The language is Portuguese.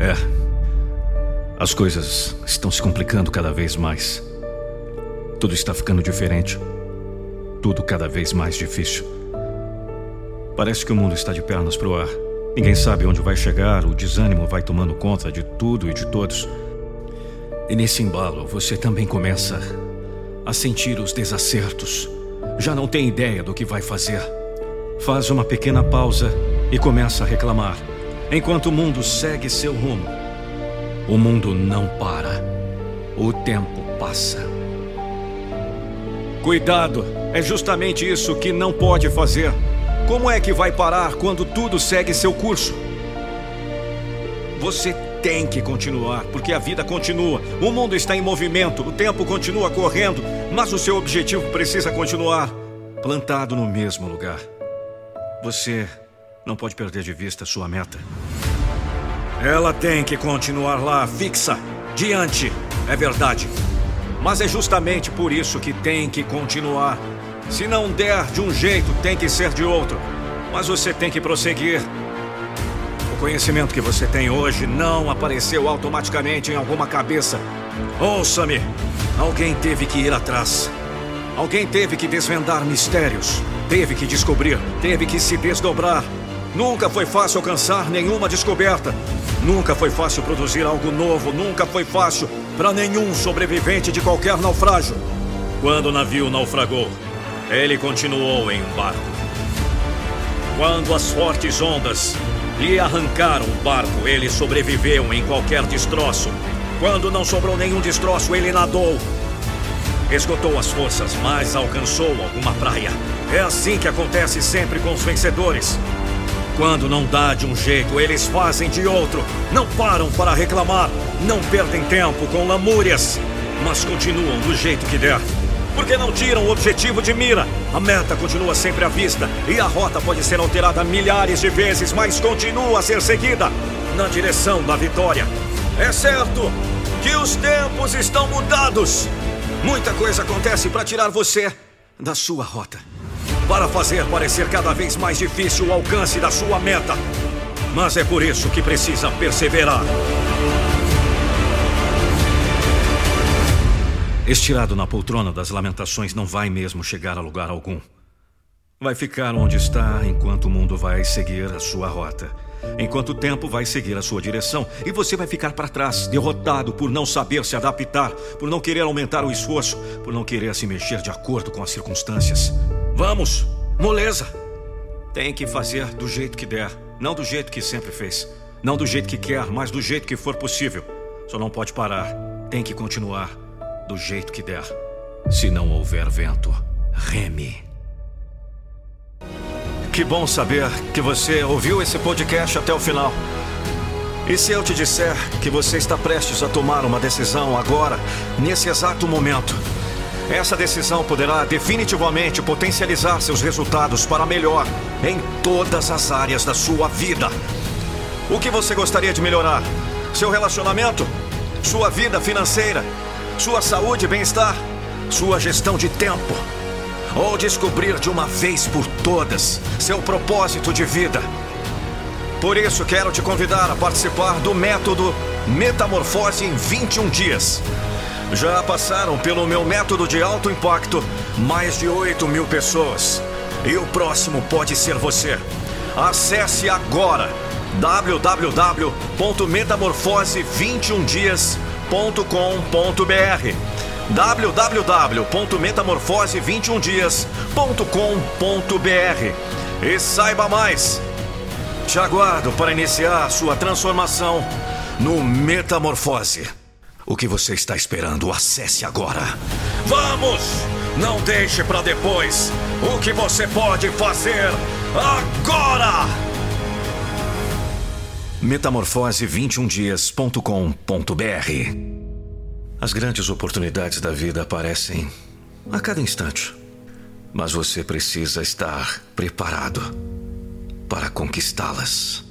É. As coisas estão se complicando cada vez mais. Tudo está ficando diferente. Tudo cada vez mais difícil. Parece que o mundo está de pernas pro ar. Ninguém sabe onde vai chegar, o desânimo vai tomando conta de tudo e de todos. E nesse embalo, você também começa a sentir os desacertos. Já não tem ideia do que vai fazer. Faz uma pequena pausa e começa a reclamar, enquanto o mundo segue seu rumo. O mundo não para. O tempo passa. Cuidado, é justamente isso que não pode fazer. Como é que vai parar quando tudo segue seu curso? Você tem que continuar, porque a vida continua. O mundo está em movimento, o tempo continua correndo, mas o seu objetivo precisa continuar plantado no mesmo lugar. Você não pode perder de vista sua meta. Ela tem que continuar lá, fixa, diante, é verdade. Mas é justamente por isso que tem que continuar. Se não der de um jeito, tem que ser de outro. Mas você tem que prosseguir. O conhecimento que você tem hoje não apareceu automaticamente em alguma cabeça. Ouça-me. Alguém teve que ir atrás. Alguém teve que desvendar mistérios. Teve que descobrir, teve que se desdobrar. Nunca foi fácil alcançar nenhuma descoberta. Nunca foi fácil produzir algo novo. Nunca foi fácil para nenhum sobrevivente de qualquer naufrágio. Quando o navio naufragou, ele continuou em um barco. Quando as fortes ondas lhe arrancaram o barco, ele sobreviveu em qualquer destroço. Quando não sobrou nenhum destroço, ele nadou. Esgotou as forças, mas alcançou alguma praia. É assim que acontece sempre com os vencedores. Quando não dá de um jeito, eles fazem de outro. Não param para reclamar, não perdem tempo com lamúrias, mas continuam do jeito que der. Porque não tiram o objetivo de mira. A meta continua sempre à vista e a rota pode ser alterada milhares de vezes, mas continua a ser seguida na direção da vitória. É certo que os tempos estão mudados. Muita coisa acontece para tirar você da sua rota para fazer parecer cada vez mais difícil o alcance da sua meta. Mas é por isso que precisa perseverar. Estirado na poltrona das lamentações não vai mesmo chegar a lugar algum. Vai ficar onde está enquanto o mundo vai seguir a sua rota. Enquanto o tempo vai seguir a sua direção e você vai ficar para trás, derrotado por não saber se adaptar, por não querer aumentar o esforço, por não querer se mexer de acordo com as circunstâncias. Vamos, moleza. Tem que fazer do jeito que der, não do jeito que sempre fez. Não do jeito que quer, mas do jeito que for possível. Só não pode parar. Tem que continuar do jeito que der. Se não houver vento, reme. Que bom saber que você ouviu esse podcast até o final. E se eu te disser que você está prestes a tomar uma decisão agora, nesse exato momento? Essa decisão poderá definitivamente potencializar seus resultados para melhor em todas as áreas da sua vida. O que você gostaria de melhorar? Seu relacionamento? Sua vida financeira? Sua saúde e bem-estar? Sua gestão de tempo? Ou descobrir de uma vez por todas seu propósito de vida? Por isso, quero te convidar a participar do método Metamorfose em 21 dias. Já passaram pelo meu método de alto impacto mais de 8 mil pessoas. E o próximo pode ser você. Acesse agora www.metamorfose21dias.com.br www.metamorfose21dias.com.br e saiba mais. Te aguardo para iniciar sua transformação no Metamorfose. O que você está esperando? Acesse agora. Vamos! Não deixe para depois. O que você pode fazer agora? metamorfose21dias.com.br As grandes oportunidades da vida aparecem a cada instante. Mas você precisa estar preparado para conquistá-las.